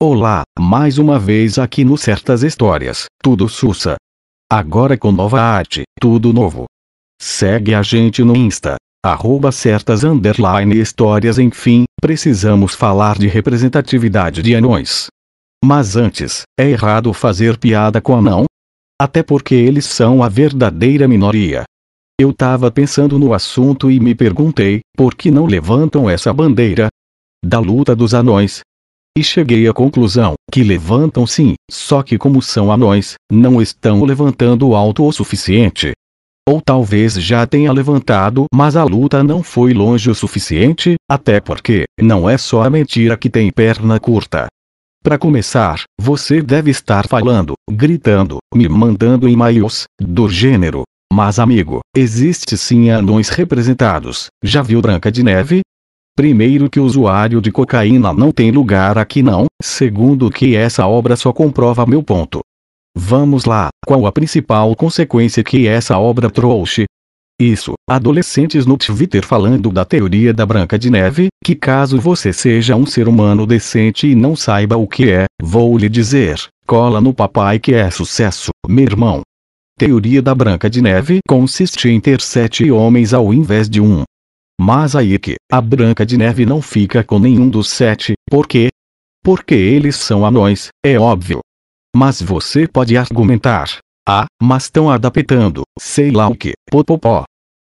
Olá, mais uma vez aqui no Certas Histórias, tudo sussa. Agora com nova arte, tudo novo. Segue a gente no Insta, arroba certas underline histórias enfim, precisamos falar de representatividade de anões. Mas antes, é errado fazer piada com anão? Até porque eles são a verdadeira minoria. Eu tava pensando no assunto e me perguntei, por que não levantam essa bandeira? Da luta dos anões. E cheguei à conclusão, que levantam sim, só que como são anões, não estão levantando alto o suficiente. Ou talvez já tenha levantado, mas a luta não foi longe o suficiente, até porque, não é só a mentira que tem perna curta. Para começar, você deve estar falando, gritando, me mandando e-mails, do gênero. Mas amigo, existe sim anões representados. Já viu Branca de Neve? Primeiro que o usuário de cocaína não tem lugar aqui não, segundo que essa obra só comprova meu ponto. Vamos lá, qual a principal consequência que essa obra trouxe? Isso, adolescentes no Twitter falando da teoria da Branca de Neve, que caso você seja um ser humano decente e não saiba o que é, vou lhe dizer, cola no papai que é sucesso, meu irmão. Teoria da Branca de Neve consiste em ter sete homens ao invés de um. Mas aí que, a Branca de Neve não fica com nenhum dos sete, por quê? Porque eles são anões, é óbvio. Mas você pode argumentar, ah, mas estão adaptando, sei lá o que, popopó.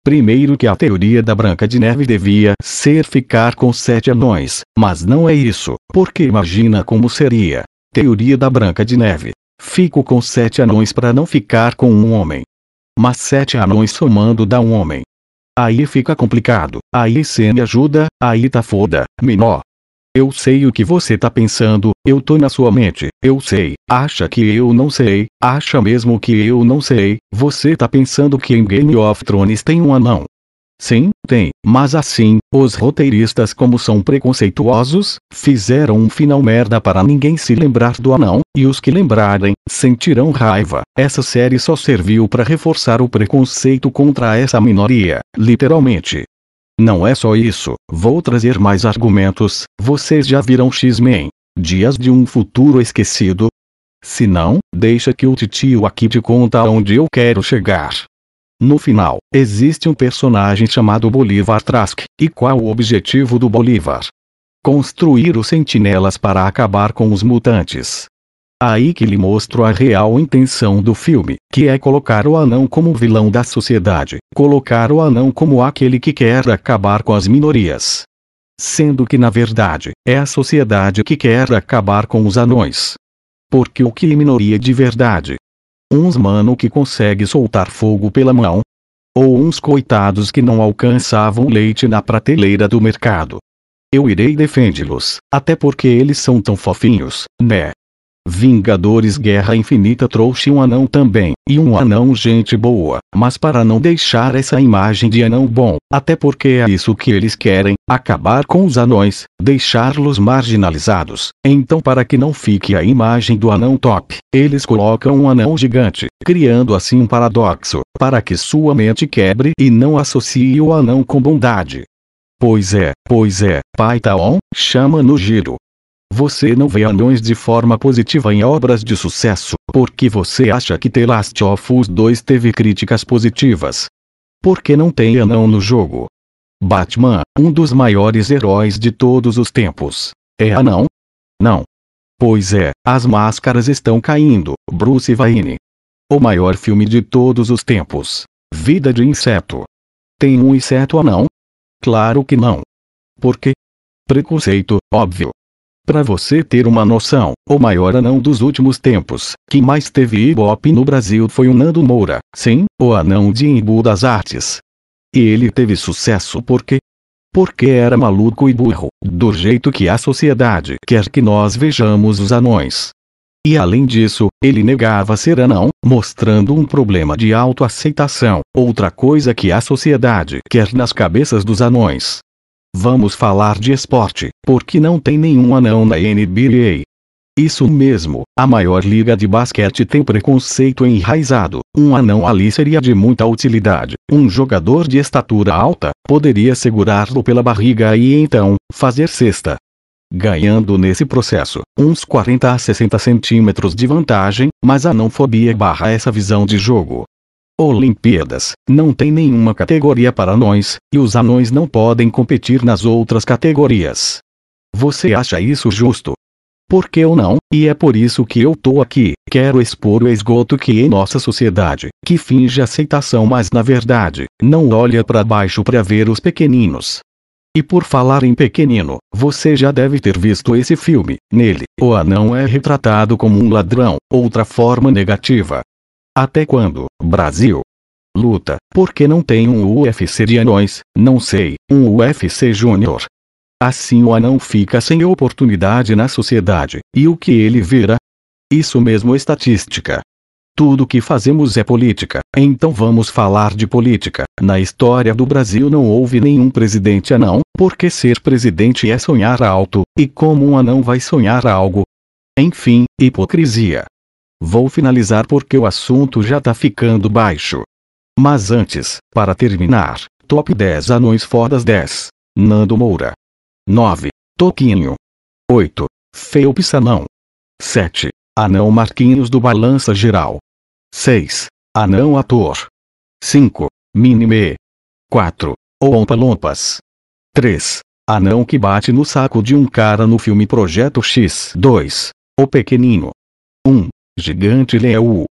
Primeiro que a teoria da Branca de Neve devia ser ficar com sete anões, mas não é isso, porque imagina como seria. Teoria da Branca de Neve. Fico com sete anões para não ficar com um homem. Mas sete anões somando dá um homem. Aí fica complicado, aí cê me ajuda, aí tá foda, menor. Eu sei o que você tá pensando, eu tô na sua mente, eu sei, acha que eu não sei, acha mesmo que eu não sei, você tá pensando que em Game of Thrones tem um anão. Sim, tem, mas assim, os roteiristas como são preconceituosos, fizeram um final merda para ninguém se lembrar do anão, e os que lembrarem, sentirão raiva. Essa série só serviu para reforçar o preconceito contra essa minoria, literalmente. Não é só isso, vou trazer mais argumentos. Vocês já viram X-Men? Dias de um futuro esquecido? Se não, deixa que o titio aqui te conta aonde eu quero chegar. No final, existe um personagem chamado Bolívar Trask, e qual o objetivo do Bolívar? Construir os sentinelas para acabar com os mutantes. Aí que lhe mostro a real intenção do filme, que é colocar o anão como vilão da sociedade, colocar o anão como aquele que quer acabar com as minorias. Sendo que na verdade, é a sociedade que quer acabar com os anões. Porque o que é minoria de verdade? Uns mano que consegue soltar fogo pela mão? Ou uns coitados que não alcançavam leite na prateleira do mercado? Eu irei defendê-los, até porque eles são tão fofinhos, né? Vingadores Guerra Infinita trouxe um anão também, e um anão gente boa, mas para não deixar essa imagem de anão bom, até porque é isso que eles querem, acabar com os anões, deixá-los marginalizados. Então para que não fique a imagem do anão top, eles colocam um anão gigante, criando assim um paradoxo, para que sua mente quebre e não associe o anão com bondade. Pois é, pois é, Pai Taon, chama no giro. Você não vê anões de forma positiva em obras de sucesso, porque você acha que The Last of Us 2 teve críticas positivas. Por que não tem anão no jogo? Batman, um dos maiores heróis de todos os tempos. É anão? Não. Pois é, as máscaras estão caindo, Bruce Wayne. O maior filme de todos os tempos. Vida de inseto. Tem um inseto anão? Claro que não. Por quê? Preconceito, óbvio. Para você ter uma noção, o maior anão dos últimos tempos, que mais teve ibope no Brasil foi o Nando Moura, sim, o anão de Embu das Artes. E ele teve sucesso porque? Porque era maluco e burro, do jeito que a sociedade quer que nós vejamos os anões. E além disso, ele negava ser anão, mostrando um problema de autoaceitação, outra coisa que a sociedade quer nas cabeças dos anões. Vamos falar de esporte, porque não tem nenhum anão na NBA. Isso mesmo, a maior liga de basquete tem preconceito enraizado. Um anão ali seria de muita utilidade. Um jogador de estatura alta poderia segurá-lo pela barriga e então fazer cesta. ganhando nesse processo uns 40 a 60 centímetros de vantagem, mas a não-fobia barra essa visão de jogo. Olimpíadas, não tem nenhuma categoria para anões, e os anões não podem competir nas outras categorias. Você acha isso justo? Por que eu não? E é por isso que eu tô aqui. Quero expor o esgoto que em nossa sociedade, que finge aceitação mas na verdade, não olha para baixo para ver os pequeninos. E por falar em pequenino, você já deve ter visto esse filme. Nele, o anão é retratado como um ladrão, outra forma negativa. Até quando, Brasil? Luta, porque não tem um UFC de anões, não sei, um UFC Júnior. Assim o anão fica sem oportunidade na sociedade, e o que ele vira? Isso mesmo estatística. Tudo que fazemos é política, então vamos falar de política. Na história do Brasil não houve nenhum presidente anão, porque ser presidente é sonhar alto, e como um anão vai sonhar algo? Enfim, hipocrisia. Vou finalizar porque o assunto já tá ficando baixo. Mas antes, para terminar, top 10 anões fodas 10. Nando Moura. 9. Toquinho. 8. Felps Anão. 7. Anão Marquinhos do Balança Geral. 6. Anão Ator. 5. Minime. 4. Ompa Lompas. 3. Anão que bate no saco de um cara no filme Projeto X. 2. O Pequenino. 1. Gigante Leu.